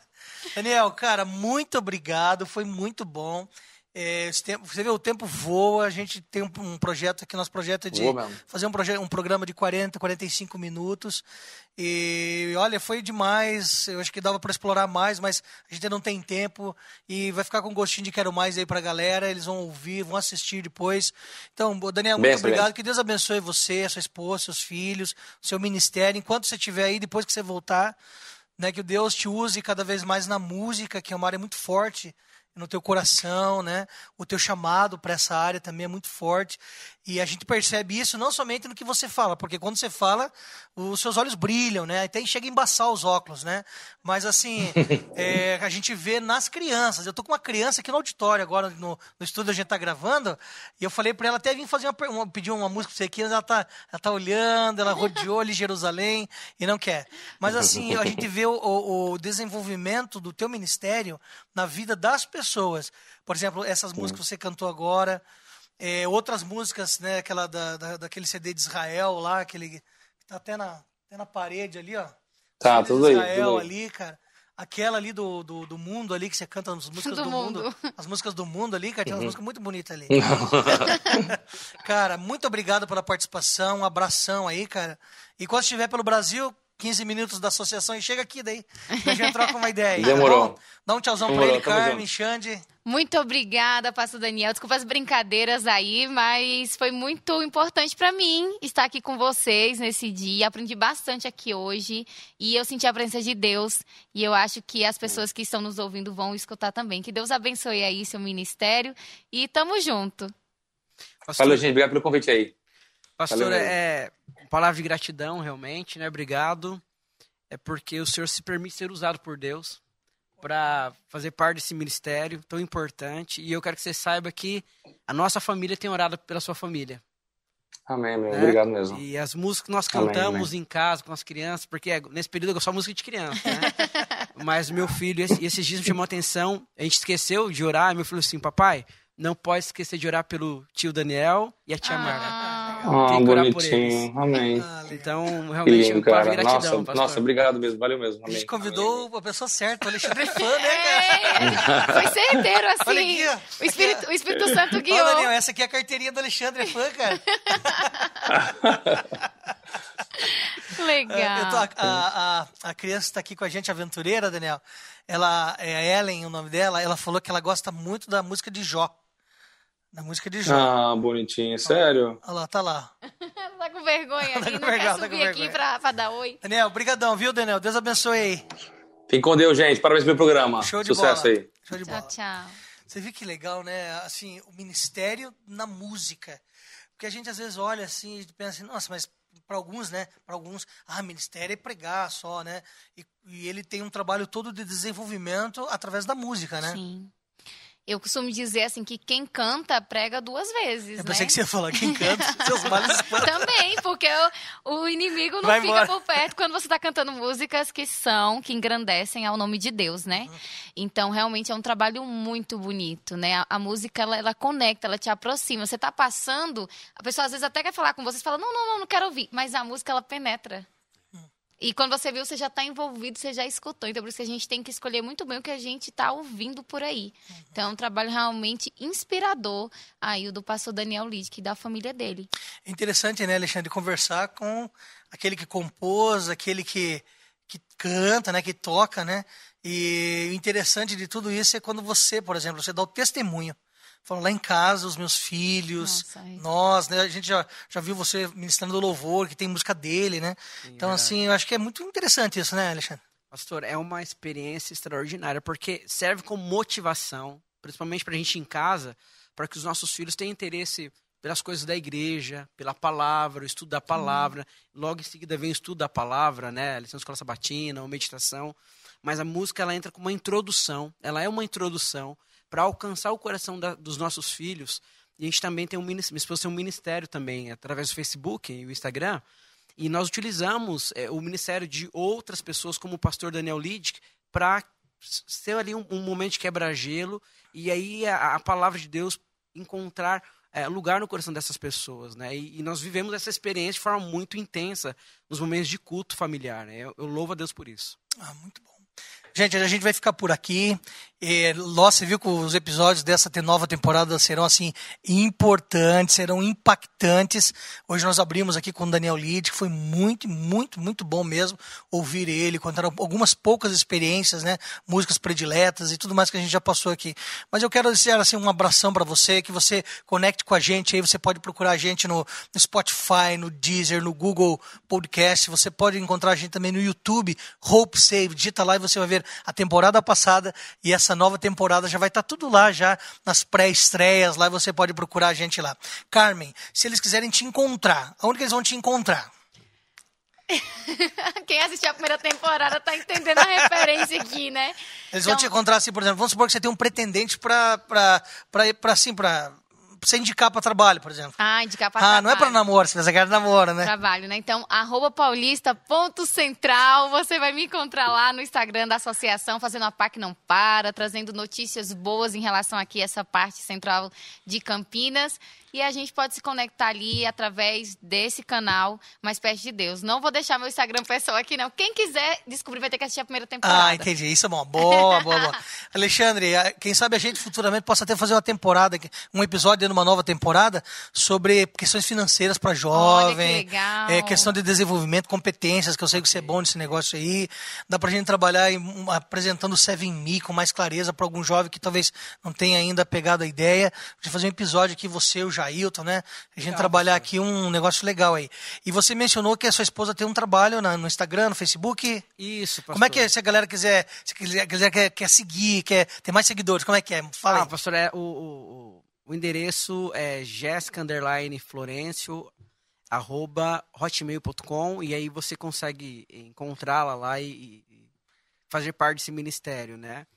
Daniel, cara, muito obrigado. Foi muito bom. É, você vê, o tempo voa. A gente tem um, um projeto aqui, nosso projeto é de fazer um, proje- um programa de 40, 45 minutos. E olha, foi demais. Eu acho que dava para explorar mais, mas a gente não tem tempo. E vai ficar com gostinho de quero mais aí pra galera. Eles vão ouvir, vão assistir depois. Então, Daniel, muito Benção, obrigado. Que Deus abençoe você, sua esposa, seus filhos, seu ministério. Enquanto você estiver aí, depois que você voltar, né, que Deus te use cada vez mais na música, que é uma área muito forte no teu coração, né? O teu chamado para essa área também é muito forte. E a gente percebe isso não somente no que você fala, porque quando você fala, os seus olhos brilham, né? Até chega a embaçar os óculos, né? Mas assim, é, a gente vê nas crianças. Eu tô com uma criança aqui no auditório agora, no, no estúdio a gente tá gravando, e eu falei para ela até vir fazer uma, uma pedir uma música pra você aqui, mas ela tá, ela tá olhando, ela rodeou ali Jerusalém e não quer. Mas assim, a gente vê o, o- o desenvolvimento do teu ministério na vida das pessoas. Por exemplo, essas músicas que você cantou agora, é, outras músicas, né, aquela da, da- daquele CD de Israel lá, aquele que tá até na, até na parede ali, ó. Tá, CD de tudo aí, Israel tudo aí. ali, cara. Aquela ali do, do, do mundo ali, que você canta as músicas do, Do mundo. mundo. As músicas do mundo ali, cara, tem Uhum. umas músicas muito bonitas ali. cara, muito obrigado pela participação, um abração aí, cara. E quando estiver pelo Brasil, 15 minutos da associação e chega aqui daí. A gente troca uma ideia aí. tá Demorou. bom? Dá um tchauzão Demorou, pra ele, Carmen, junto. Xande. Muito obrigada, pastor Daniel. Desculpa as brincadeiras aí, mas foi muito importante pra mim estar aqui com vocês nesse dia. Aprendi bastante aqui hoje e eu senti a presença de Deus e eu acho que as pessoas que estão nos ouvindo vão escutar também. Que Deus abençoe aí seu ministério e tamo junto. Pastor, Valeu, gente. Obrigado pelo convite aí. pastor Valeu é palavra de gratidão, realmente, né? Obrigado. É porque o senhor se permite ser usado por Deus para fazer parte desse ministério tão importante. E eu quero que você saiba que a nossa família tem orado pela sua família. Amém, meu. né? Obrigado mesmo. E as músicas que nós Amém, cantamos em casa com as crianças, porque é- nesse período eu só música de criança, né? Mas meu filho, esse- esses dias me chamou a atenção, a gente esqueceu de orar, e meu filho assim, papai, não pode esquecer de orar pelo tio Daniel e a tia Marta. Ah, Ah, Tem que orar por bonitinho. Amém. Ah. Então, realmente, lindo, cara. de gratidão, Nossa, nossa, obrigado mesmo. Valeu mesmo. A Amém. gente convidou a pessoa certa, o Alexandre é fã, né, cara? É, foi certeiro assim. Olha aqui, ó. o, Espírito, o Espírito Santo guiou. Daniel, essa aqui é a carteirinha do Alexandre, é fã, cara. Legal. Eu tô- a, a, a, a criança está aqui com a gente, a aventureira, Daniel. Ela é a Ellen, o nome dela. Ela falou que ela gosta muito da música de Jó. Da música de Jó. Ah, bonitinho. Sério? Olha lá, tá lá. tá com vergonha Tá com não vergonha, quer tá com subir aqui vergonha. pra, pra dar oi. Daniel, brigadão, viu, Daniel? Deus abençoe aí. Fique com Deus, gente. Parabéns pelo programa. Show de Sucesso bola. aí. Show de Tchau, bola. tchau. Você viu que legal, né? Assim, o ministério na música. Porque a gente às vezes olha assim e pensa assim, nossa, mas para alguns, né? Para alguns, ah, ministério é pregar só, né? E, e ele tem um trabalho todo de desenvolvimento através da música, né? Sim. Eu costumo dizer assim que quem canta prega duas vezes, Eu né? pensei que você ia falar, quem canta, seus males. Também, porque o, o inimigo não Vai fica embora. por perto quando você está cantando músicas que são, que engrandecem ao nome de Deus, né? Então, realmente é um trabalho muito bonito, né? A, a música, ela, ela conecta, ela te aproxima. Você tá passando, a pessoa às vezes até quer falar com você, você fala, não, não, não, não quero ouvir. Mas a música, ela penetra. E quando você viu, você já está envolvido, você já escutou. Então, por isso que a gente tem que escolher muito bem o que a gente está ouvindo por aí. Então, é um trabalho realmente inspirador aí, o do pastor Daniel Lidick e da família dele. É interessante, né, Alexandre, conversar com aquele que compôs, aquele que, que canta, né, que toca, né? E o interessante de tudo isso é quando você, por exemplo, você dá o testemunho. Fala, lá em casa, os meus filhos, Nossa, é. nós, né? A gente já, já viu você ministrando do louvor, que tem música dele, né? então, assim, eu acho que é muito interessante isso, né, Alexandre? Pastor, é uma experiência extraordinária, porque serve como motivação, principalmente para a gente em casa, para que os nossos filhos tenham interesse pelas coisas da igreja, pela palavra, o estudo da palavra. Logo em seguida vem o estudo da palavra, né? A lição de escola sabatina, ou meditação. Mas a música, ela entra como uma introdução. Ela é uma introdução para alcançar o coração da- dos nossos filhos. E a gente também tem um ministério, esposa tem um ministério também, através do Facebook e o Instagram, E nós utilizamos é, o ministério de outras pessoas, como o pastor Daniel Lidick, para ser ali um, um, momento de quebra-gelo e aí a, a, palavra de Deus encontrar é, lugar no coração dessas pessoas, né? E, e, nós vivemos essa experiência de forma muito intensa nos momentos de culto familiar, né? Eu, eu louvo a Deus por isso. Ah, muito bom. Gente, a gente vai ficar por aqui. E, você viu que os episódios dessa nova temporada serão assim importantes, serão impactantes. Hoje nós abrimos aqui com o Daniel Lid, que foi muito, muito, muito bom mesmo ouvir ele, contar algumas poucas experiências, né, músicas prediletas e tudo mais que a gente já passou aqui. Mas eu quero dizer assim um abração para você, que você conecte com a gente aí, você pode procurar a gente no, no Spotify, no Deezer, no Google Podcast, você pode encontrar a gente também no YouTube, Hope Save, digita lá e você vai ver a temporada passada e essa nova temporada já vai estar tá tudo lá, já nas pré-estreias, lá você pode procurar a gente lá. Carmen, se eles quiserem te encontrar, aonde que eles vão te encontrar? Quem assistiu a primeira temporada tá entendendo a referência aqui, né? Eles então... vão te encontrar assim, por exemplo, vamos supor que você tem um pretendente para para para assim, para você indicar para trabalho, por exemplo. Ah, indicar para ah, trabalho. Ah, não é para namoro, se você quer namoro, né? Trabalho, né? Então, arroba paulista, ponto central, você vai me encontrar lá no Instagram da associação, fazendo a PAC Não Para, trazendo notícias boas em relação aqui a essa parte central de Campinas e a gente pode se conectar ali através desse canal Mais Perto de Deus. Não vou deixar meu Instagram pessoal aqui, não. Quem quiser descobrir vai ter que assistir a primeira temporada. Ah, entendi. Isso é bom. Boa, boa, boa. Alexandre, quem sabe a gente futuramente possa até fazer uma temporada, um episódio de uma nova temporada sobre questões financeiras para jovem. Que legal. É, questão de desenvolvimento, competências, que eu sei que você é bom nesse negócio aí. Dá pra gente trabalhar em, apresentando o Seven Me com mais clareza para algum jovem que talvez não tenha ainda pegado a ideia. De fazer um episódio que você, o Jailton, né? A gente legal, trabalhar aqui um negócio legal aí. E você mencionou que a sua esposa tem um trabalho na, no Instagram, no Facebook. Isso, pastor. Como é que é, se a galera quiser, se quiser, quiser quer, quer seguir, quer ter mais seguidores, como é que é? Fala ah, aí. pastor, é, o, o, o endereço é jéssica underline florencio arroba hotmail.com e aí você consegue encontrá-la lá e, e fazer parte desse ministério, né?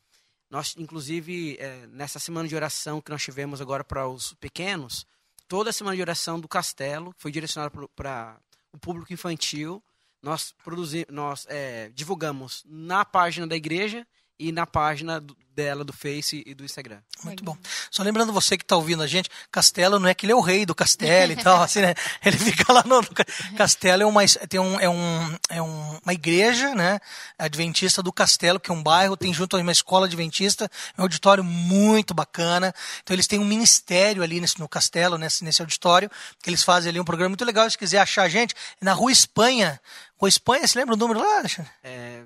Nós, inclusive, é, nessa semana de oração que nós tivemos agora para os pequenos, toda a semana de oração do Castelo, que foi direcionada para o público infantil, nós, produzimos, nós é, divulgamos na página da igreja e na página dela do Face e do Instagram. Muito bom. Só lembrando você que está ouvindo a gente, Castelo não é que ele é o rei do Castelo e tal, assim, né? Ele fica lá no, Castelo é uma tem um, é um é um, uma igreja, né? Adventista do Castelo, que é um bairro, tem junto uma escola adventista, é um auditório muito bacana. Então eles têm um ministério ali nesse, no Castelo, nesse, nesse auditório, que eles fazem ali um programa muito legal. Se quiser achar a gente, é na Rua Espanha. Rua Espanha, você lembra o número lá, Alexandre? É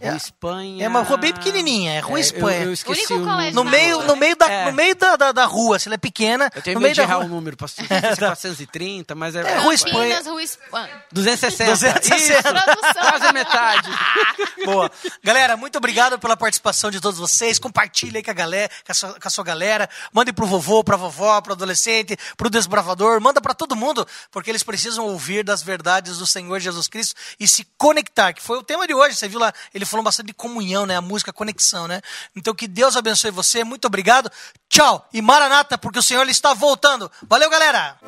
Rua é, Espanha. É uma rua bem pequenininha, é Rua é, Espanha. Eu, eu esqueci o, o no meio, no meio, da, é. no meio da, da, da, rua, se ela é pequena. Eu tenho no meio de errar rua. o número, pastor. Não 430, mas é. É Rua Espanha. Rua Espanha. 260. 260. Quase a metade. Boa. Galera, muito obrigado pela participação de todos vocês. Compartilhe aí com a galera, com a sua, com a sua galera. Mande pro vovô, pra vovó, pro adolescente, pro desbravador. Manda para todo mundo, porque eles precisam ouvir das verdades do Senhor Jesus Cristo e se conectar, que foi o tema de hoje. Você viu lá, ele falou bastante de comunhão né? A música, a conexão, né? Então que Deus abençoe você. Muito obrigado. Tchau. E Maranata, porque o Senhor ele está voltando. Valeu, galera.